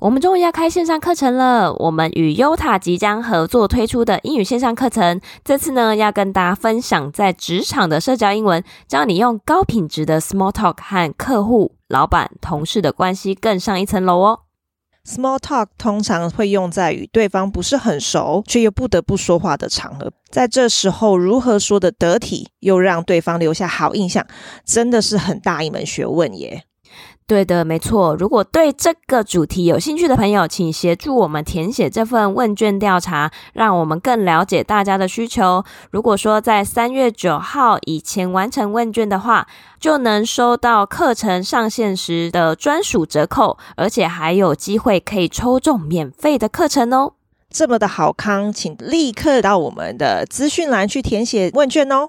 我们终于要开线上课程了。我们与优塔即将合作推出的英语线上课程，这次呢要跟大家分享在职场的社交英文，教你用高品质的 small talk 和客户、老板、同事的关系更上一层楼哦。Small talk 通常会用在与对方不是很熟却又不得不说话的场合，在这时候如何说得得体，又让对方留下好印象，真的是很大一门学问耶。对的，没错。如果对这个主题有兴趣的朋友，请协助我们填写这份问卷调查，让我们更了解大家的需求。如果说在三月九号以前完成问卷的话，就能收到课程上线时的专属折扣，而且还有机会可以抽中免费的课程哦。这么的好康，请立刻到我们的资讯栏去填写问卷哦。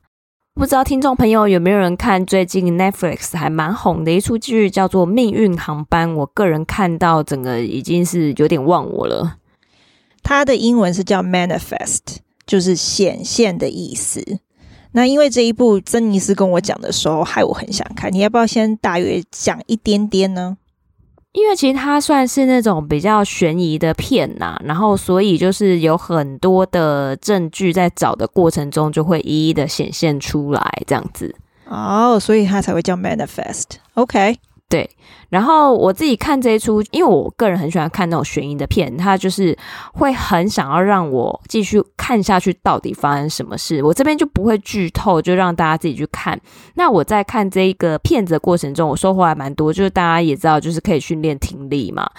不知道听众朋友有没有人看最近 Netflix 还蛮红的一出剧，叫做《命运航班》。我个人看到整个已经是有点忘我了。它的英文是叫 Manifest，就是显现的意思。那因为这一部珍妮斯跟我讲的时候，害我很想看。你要不要先大约讲一点点呢？因为其实它算是那种比较悬疑的片呐、啊，然后所以就是有很多的证据在找的过程中就会一一的显现出来，这样子。哦，所以它才会叫 Manifest。OK。对，然后我自己看这一出，因为我个人很喜欢看那种悬疑的片，它就是会很想要让我继续看下去，到底发生什么事。我这边就不会剧透，就让大家自己去看。那我在看这一个片子的过程中，我收获还蛮多，就是大家也知道，就是可以训练听力嘛。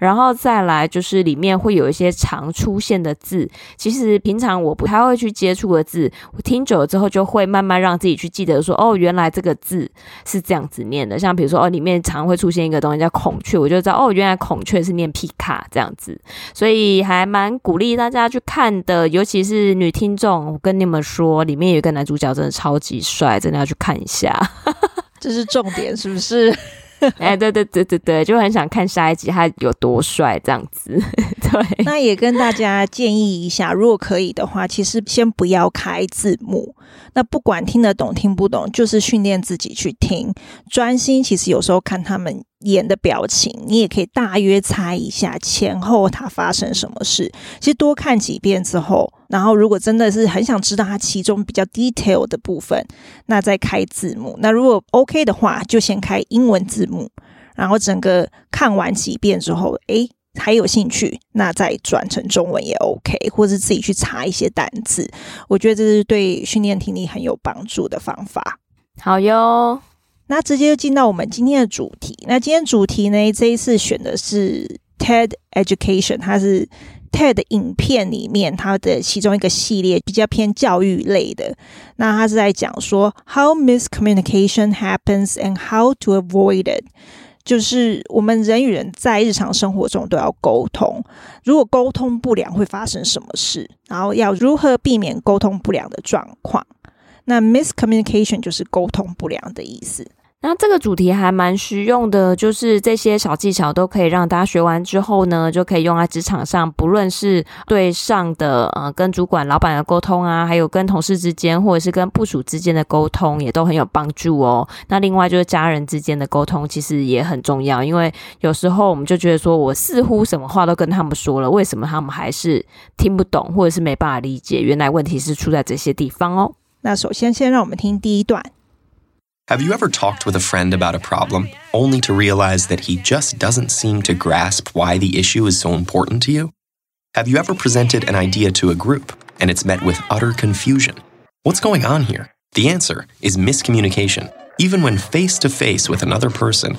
然后再来就是里面会有一些常出现的字，其实平常我不太会去接触的字，我听久了之后就会慢慢让自己去记得说，哦，原来这个字是这样子念的。像比如说，哦，里面。常会出现一个东西叫孔雀，我就知道哦，原来孔雀是念皮卡这样子，所以还蛮鼓励大家去看的，尤其是女听众。我跟你们说，里面有一个男主角真的超级帅，真的要去看一下。这是重点，是不是？哎，对对对对对，就很想看下一集他有多帅这样子。对，那也跟大家建议一下，如果可以的话，其实先不要开字幕。那不管听得懂听不懂，就是训练自己去听，专心。其实有时候看他们演的表情，你也可以大约猜一下前后他发生什么事。其实多看几遍之后，然后如果真的是很想知道他其中比较 detail 的部分，那再开字幕。那如果 OK 的话，就先开英文字幕，然后整个看完几遍之后，诶。还有兴趣，那再转成中文也 OK，或者自己去查一些单字，我觉得这是对训练听力很有帮助的方法。好哟，那直接就进到我们今天的主题。那今天主题呢，这一次选的是 TED Education，它是 TED 影片里面它的其中一个系列，比较偏教育类的。那它是在讲说 How miscommunication happens and how to avoid it。就是我们人与人在日常生活中都要沟通，如果沟通不良会发生什么事，然后要如何避免沟通不良的状况。那 miscommunication 就是沟通不良的意思。那这个主题还蛮实用的，就是这些小技巧都可以让大家学完之后呢，就可以用在职场上，不论是对上的呃跟主管、老板的沟通啊，还有跟同事之间，或者是跟部属之间的沟通，也都很有帮助哦。那另外就是家人之间的沟通，其实也很重要，因为有时候我们就觉得说，我似乎什么话都跟他们说了，为什么他们还是听不懂，或者是没办法理解？原来问题是出在这些地方哦。那首先，先让我们听第一段。Have you ever talked with a friend about a problem, only to realize that he just doesn't seem to grasp why the issue is so important to you? Have you ever presented an idea to a group and it's met with utter confusion? What's going on here? The answer is miscommunication. Even when face to face with another person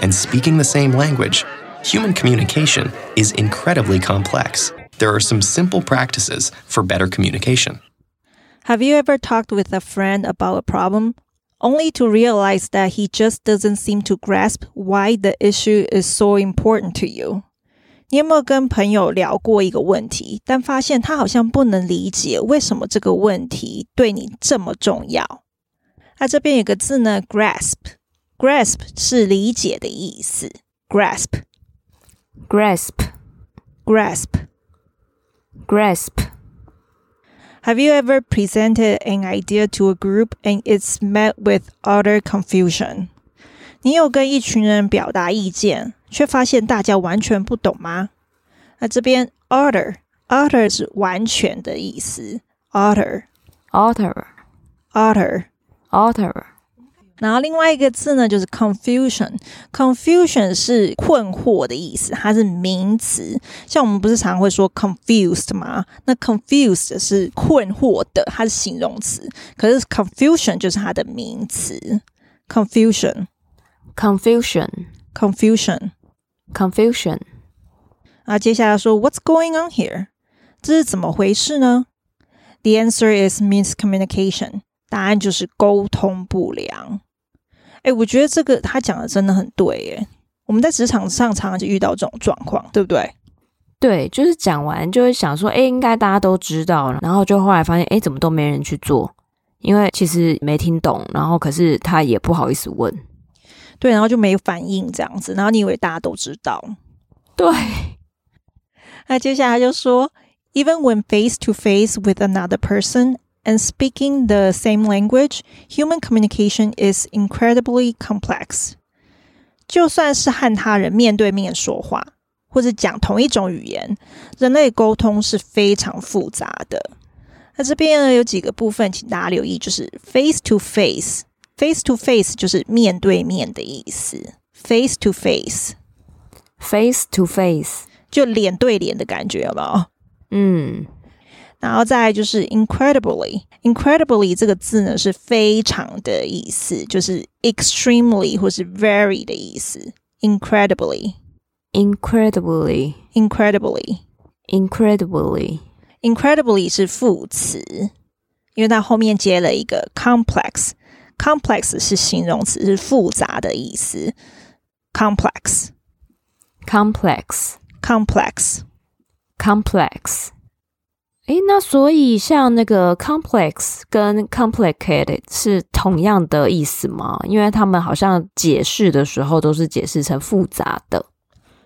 and speaking the same language, human communication is incredibly complex. There are some simple practices for better communication. Have you ever talked with a friend about a problem? only to realize that he just doesn't seem to grasp why the issue is so important to you。你有没有跟朋友聊过一个问题，但发现他好像不能理解为什么这个问题对你这么重要？那这边有个字呢，grasp，grasp 是理解的意思，grasp，grasp，grasp。 Have you ever presented an idea to a group and it's met with utter confusion？你有跟一群人表达意见，却发现大家完全不懂吗？那这边 utter，utter 是完全的意思，utter，utter，utter，utter。 然后另外一个字呢，就是 confusion。confusion 是困惑的意思，它是名词。像我们不是常会说 confused 吗？那 confused 是困惑的，它是形容词。可是 confusion 就是它的名词。confusion，confusion，confusion，confusion。啊，接下来说 What's going on here？这是怎么回事呢？The answer is miscommunication。答案就是沟通不良。 哎，我觉得这个他讲的真的很对耶。我们在职场上常常就遇到这种状况，对不对？对，就是讲完就会想说，哎，应该大家都知道了，然后就后来发现，哎，怎么都没人去做？因为其实没听懂，然后可是他也不好意思问，对，然后就没反应这样子，然后你以为大家都知道？对。那接下来就说，Even when face to face with another person。And speaking the same language, human communication is incredibly complex. 就算是和他人面对面说话，或者讲同一种语言，人类沟通是非常复杂的。那这边呢，有几个部分，请大家留意，就是 face to face。face to face 就是面对面的意思。face to face，face to face 就脸对脸的感觉，有没有？嗯。 然后再来就是 incredibly，incredibly 这个字呢是非常的意思，就是 extremely 或是 very 的意思。incredibly，incredibly，incredibly，incredibly，incredibly 是副词，因为它后面接了一个 complex，complex 是形容词，是复杂的意思。complex，complex，complex。 诶，那所以像那个 complex 跟 complicated 是同样的意思吗？因为他们好像解释的时候都是解释成复杂的。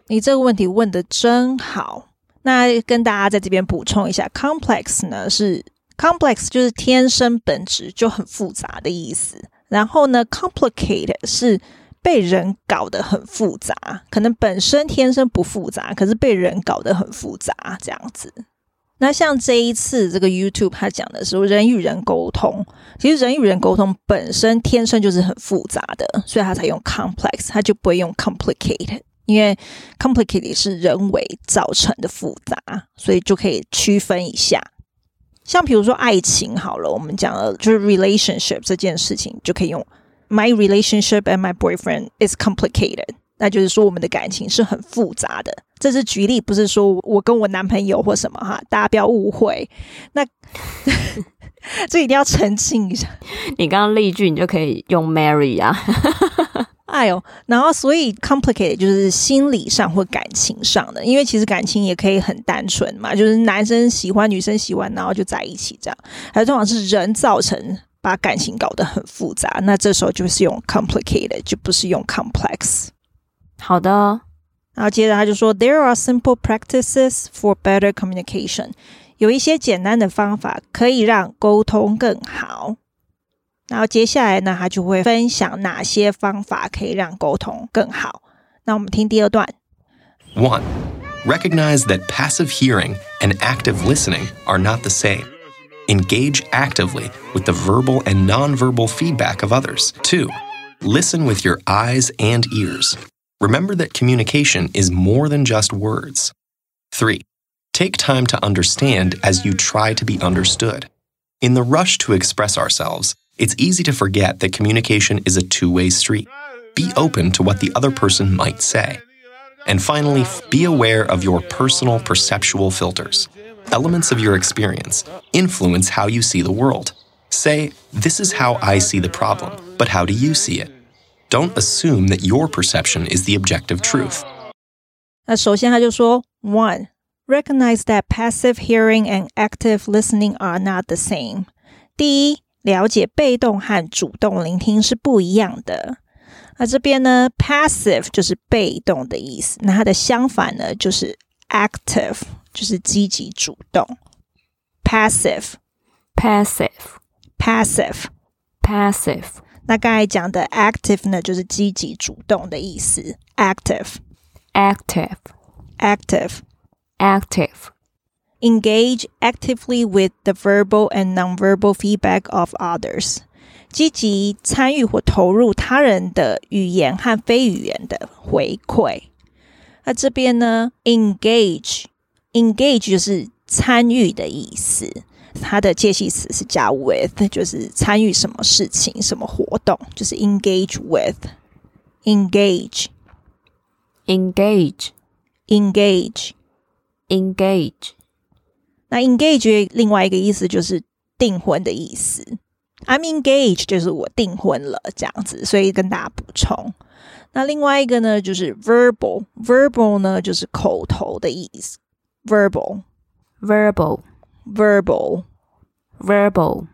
你这个问题问得真好。那跟大家在这边补充一下，complex 呢是 complex 就是天生本质就很复杂的意思。然后呢，complicated 是被人搞得很复杂，可能本身天生不复杂，可是被人搞得很复杂这样子。那像这一次这个 YouTube 他讲的是人与人沟通，其实人与人沟通本身天生就是很复杂的，所以他才用 complex，他就不会用 complicated，因为 complicated 是人为造成的复杂，所以就可以区分一下。像比如说爱情好了，我们讲的就是 relationship 这件事情，就可以用 My relationship and my boyfriend is complicated。那就是说，我们的感情是很复杂的。这是举例，不是说我跟我男朋友或什么哈，大家不要误会。那 这一定要澄清一下。你刚刚例句，你就可以用 marry 啊。哎呦，然后所以 complicated 就是心理上或感情上的，因为其实感情也可以很单纯嘛，就是男生喜欢女生喜欢，然后就在一起这样。还通常是人造成把感情搞得很复杂，那这时候就是用 complicated，就不是用 complex。好的，然后接着他就说，There are simple practices for better communication。有一些简单的方法可以让沟通更好。然后接下来呢，他就会分享哪些方法可以让沟通更好。那我们听第二段。One, recognize that passive hearing and active listening are not the same. Engage actively with the verbal and nonverbal feedback of others. Two, listen with your eyes and ears. Remember that communication is more than just words. 3. Take time to understand as you try to be understood. In the rush to express ourselves, it's easy to forget that communication is a two way street. Be open to what the other person might say. And finally, be aware of your personal perceptual filters. Elements of your experience influence how you see the world. Say, This is how I see the problem but how do you see it? Don't assume that your perception is the objective truth. 那首先他就说，one recognize that passive hearing and active listening are not the same。第一，了解被动和主动聆听是不一样的。那这边呢，passive 就是被动的意思，那它的相反呢就是 active，就是积极主动。passive，passive，passive，passive。 那刚才讲的 active 呢，就是积极主动的意思。active，active，active，active。Engage actively with the verbal and nonverbal feedback of others。积极参与或投入他人的语言和非语言的回馈。那这边呢，engage，engage 就是参与的意思。它的介系词是加 with，就是参与什么事情、什么活动，就是 engage with，engage，engage，engage，engage。那 engage 另外一个意思就是订婚的意思。I'm engaged 就是我订婚了这样子，所以跟大家补充。那另外一个呢，就是 verbal，verbal 呢就是口头的意思。verbal，verbal，verbal，verbal。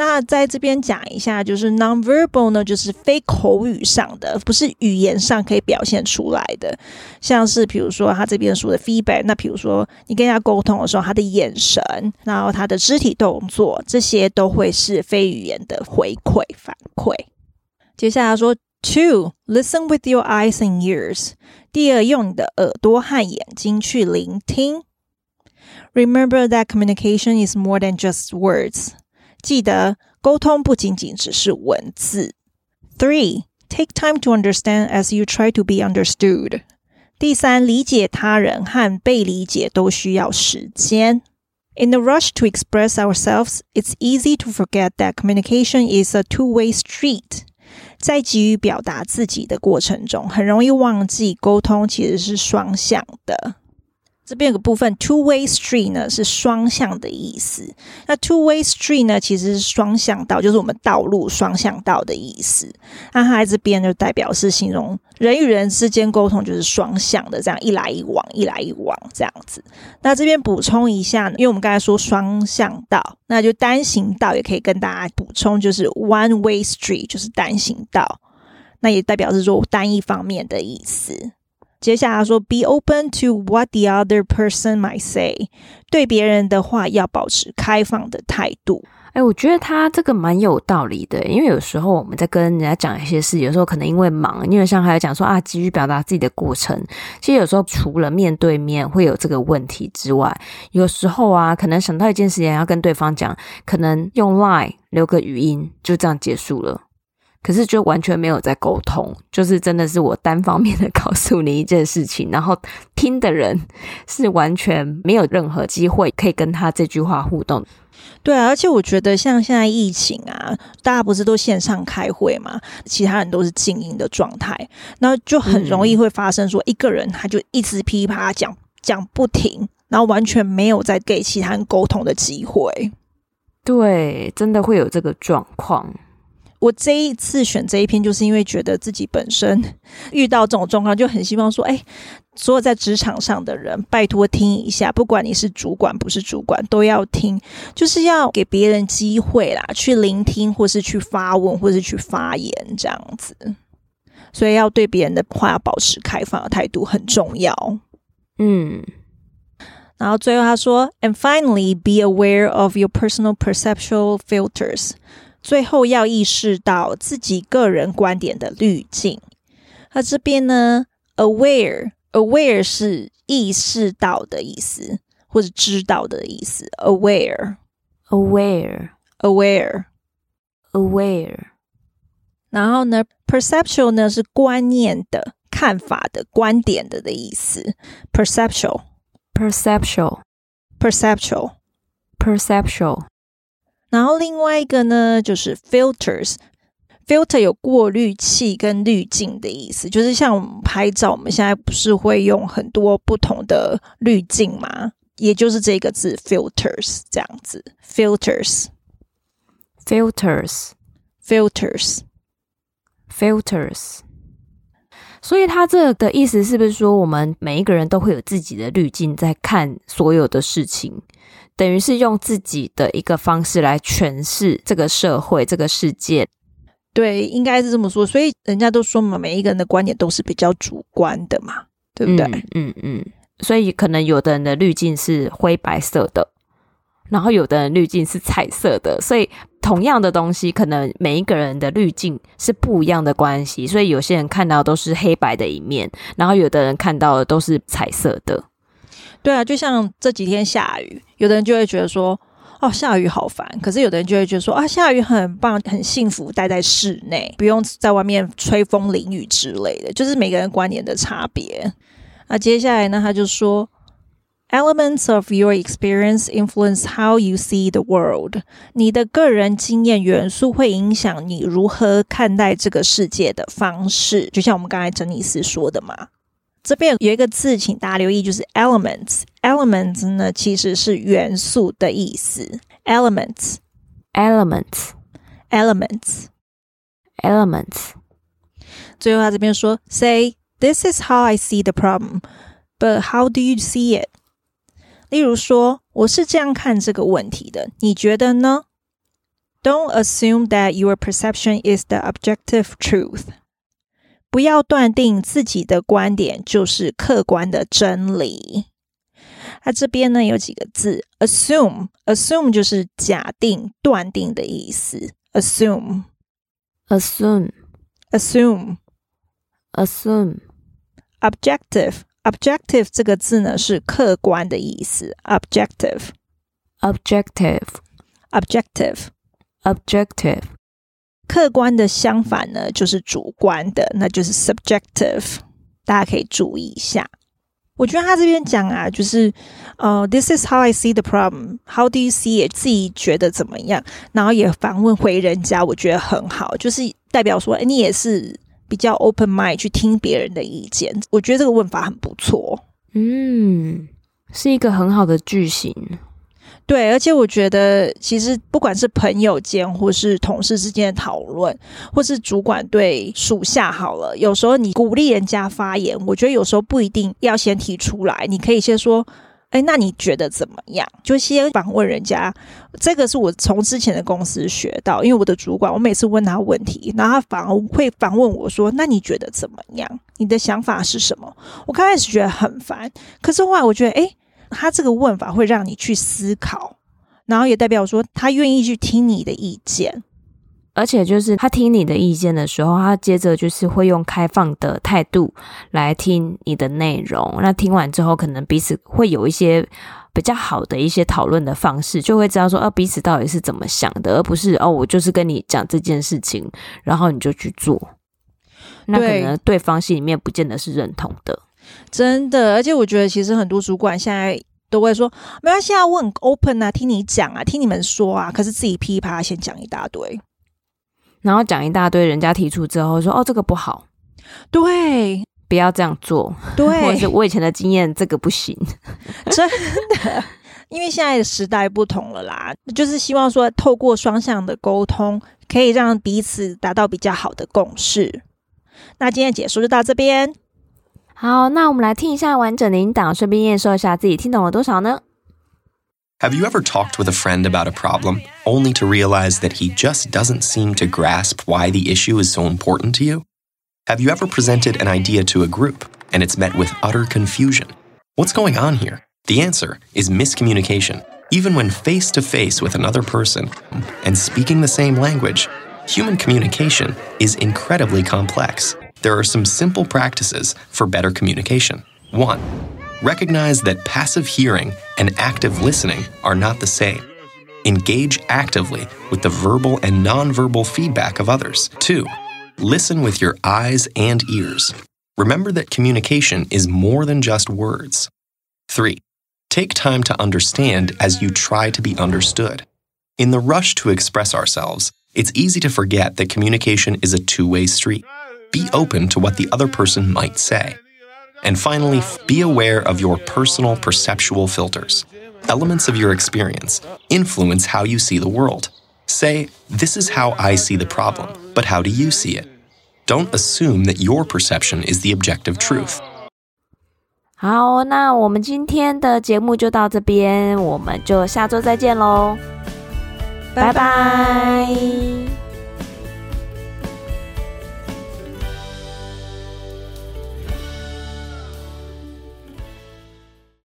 那在这边讲一下，就是 nonverbal 呢，就是非口语上的，不是语言上可以表现出来的，像是比如说他这边说的 feedback，那比如说你跟人家沟通的时候，他的眼神，然后他的肢体动作，这些都会是非语言的回馈反馈。接下来说 two，listen with your eyes and ears，第二，用你的耳朵和眼睛去聆听。Remember that communication is more than just words。记得沟通不仅仅只是文字。Three, take time to understand as you try to be understood。第三，理解他人和被理解都需要时间。In the rush to express ourselves, it's easy to forget that communication is a two-way street。在急于表达自己的过程中，很容易忘记沟通其实是双向的。 这边有个部分，two-way street 呢是双向的意思。那 two-way street 呢其实是双向道，就是我们道路双向道的意思。那它在这边就代表是形容人与人之间沟通就是双向的，这样一来一往，一来一往这样子。那这边补充一下呢，因为我们刚才说双向道，那就单行道也可以跟大家补充，就是 one-way street 就是单行道，那也代表是说单一方面的意思。接下来说，be open to what the other person might say，对别人的话要保持开放的态度。哎，我觉得他这个蛮有道理的，因为有时候我们在跟人家讲一些事，有时候可能因为忙，因为像还有讲说啊，急于表达自己的过程，其实有时候除了面对面会有这个问题之外，有时候啊，可能想到一件事情要跟对方讲，可能用 Line 留个语音，就这样结束了。可是就完全没有在沟通，就是真的是我单方面的告诉你一件事情，然后听的人是完全没有任何机会可以跟他这句话互动。对啊，而且我觉得像现在疫情啊，大家不是都线上开会嘛，其他人都是静音的状态，那就很容易会发生说一个人他就一直噼啪讲讲不停，然后完全没有在给其他人沟通的机会。对，真的会有这个状况。我这一次选这一篇，就是因为觉得自己本身 遇到这种状况，就很希望说，哎，所有在职场上的人，拜托听一下，不管你是主管不是主管，都要听，就是要给别人机会啦，去聆听，或是去发问，或是去发言这样子。所以要对别人的话要保持开放的态度很重要。嗯，然后最后他说，And finally, be aware of your personal perceptual filters. 最后要意识到自己个人观点的滤镜。那这边呢，aware aware 是意识到的意思，或者知道的意思。aware aware aware aware。然后呢，perceptual 呢是观念的、看法的、观点的的意思。perceptual perceptual perceptual perceptual。然后另外一个呢，就是 filters。filter 有过滤器跟滤镜的意思，就是像我们拍照，我们现在不是会用很多不同的滤镜吗？也就是这个字 filters 这样子，filters，filters，filters。filters。所以它这的意思是不是说，我们每一个人都会有自己的滤镜，在看所有的事情，等于是用自己的一个方式来诠释这个社会、这个世界。对，应该是这么说。所以人家都说嘛，每一个人的观点都是比较主观的嘛，对不对？嗯嗯，嗯。所以可能有的人的滤镜是灰白色的，然后有的人滤镜是彩色的，所以。同样的东西，可能每一个人的滤镜是不一样的关系，所以有些人看到都是黑白的一面，然后有的人看到的都是彩色的。对啊，就像这几天下雨，有的人就会觉得说，哦，下雨好烦。可是有的人就会觉得说，啊，下雨很棒，很幸福，待在室内，不用在外面吹风淋雨之类的，就是每个人观点的差别。那接下来呢，他就说。Elements of your experience influence how you see the world。你的个人经验元素会影响你如何看待这个世界的方式。就像我们刚才整理师说的嘛，这边有一个字，请大家留意，就是 elements。elements 呢，其实是元素的意思。elements，elements，elements，elements。最后他这边说，Say this is how I see the problem, but how do you see it？例如说，我是这样看这个问题的，你觉得呢？Don't assume that your perception is the objective truth。不要断定自己的观点就是客观的真理。它这边呢有几个字，assume，assume 就是假定、断定的意思。assume，assume，assume，assume，objective。Objective 这个字呢是客观的意思。Objective，Objective，Objective，Objective。客观的相反呢就是主观的，那就是 Subjective。大家可以注意一下。我觉得他这边讲啊，就是呃，This is how I see the problem. How do you see it？自己觉得怎么样？然后也反问回人家，我觉得很好，就是代表说，哎，你也是。比较 open mind 去听别人的意见，我觉得这个问法很不错。嗯，是一个很好的句型。对，而且我觉得其实不管是朋友间，或是同事之间的讨论，或是主管对属下好了，有时候你鼓励人家发言，我觉得有时候不一定要先提出来，你可以先说。哎，那你觉得怎么样？就先访问人家，这个是我从之前的公司学到。因为我的主管，我每次问他问题，然后他反而会反问我说：“那你觉得怎么样？你的想法是什么？”我刚开始觉得很烦，可是后来我觉得，哎，他这个问法会让你去思考，然后也代表说他愿意去听你的意见。而且就是他听你的意见的时候，他接着就是会用开放的态度来听你的内容。那听完之后，可能彼此会有一些比较好的一些讨论的方式，就会知道说，哦，彼此到底是怎么想的，而不是哦，我就是跟你讲这件事情，然后你就去做。那可能对方心里面不见得是认同的。真的，而且我觉得其实很多主管现在都会说，没关系啊，我很 open 啊，听你讲啊，听你们说啊，可是自己噼啪先讲一大堆。然后讲一大堆，人家提出之后说：“哦，这个不好，对，不要这样做。”对，或者是我以前的经验，这个不行，真的，因为现在的时代不同了啦，就是希望说透过双向的沟通，可以让彼此达到比较好的共识。那今天的解说就到这边，好，那我们来听一下完整的音档，顺便验收一下自己听懂了多少呢？Have you ever talked with a friend about a problem, only to realize that he just doesn't seem to grasp why the issue is so important to you? Have you ever presented an idea to a group, and it's met with utter confusion? What's going on here? The answer is miscommunication. Even when face to face with another person and speaking the same language, human communication is incredibly complex. There are some simple practices for better communication. One, Recognize that passive hearing and active listening are not the same. Engage actively with the verbal and nonverbal feedback of others. Two, listen with your eyes and ears. Remember that communication is more than just words. Three, take time to understand as you try to be understood. In the rush to express ourselves, it's easy to forget that communication is a two way street. Be open to what the other person might say. And finally, be aware of your personal perceptual filters. Elements of your experience influence how you see the world. Say, This is how I see the problem, but how do you see it? Don't assume that your perception is the objective truth. 好，那我们今天的节目就到这边，我们就下周再见喽，拜拜。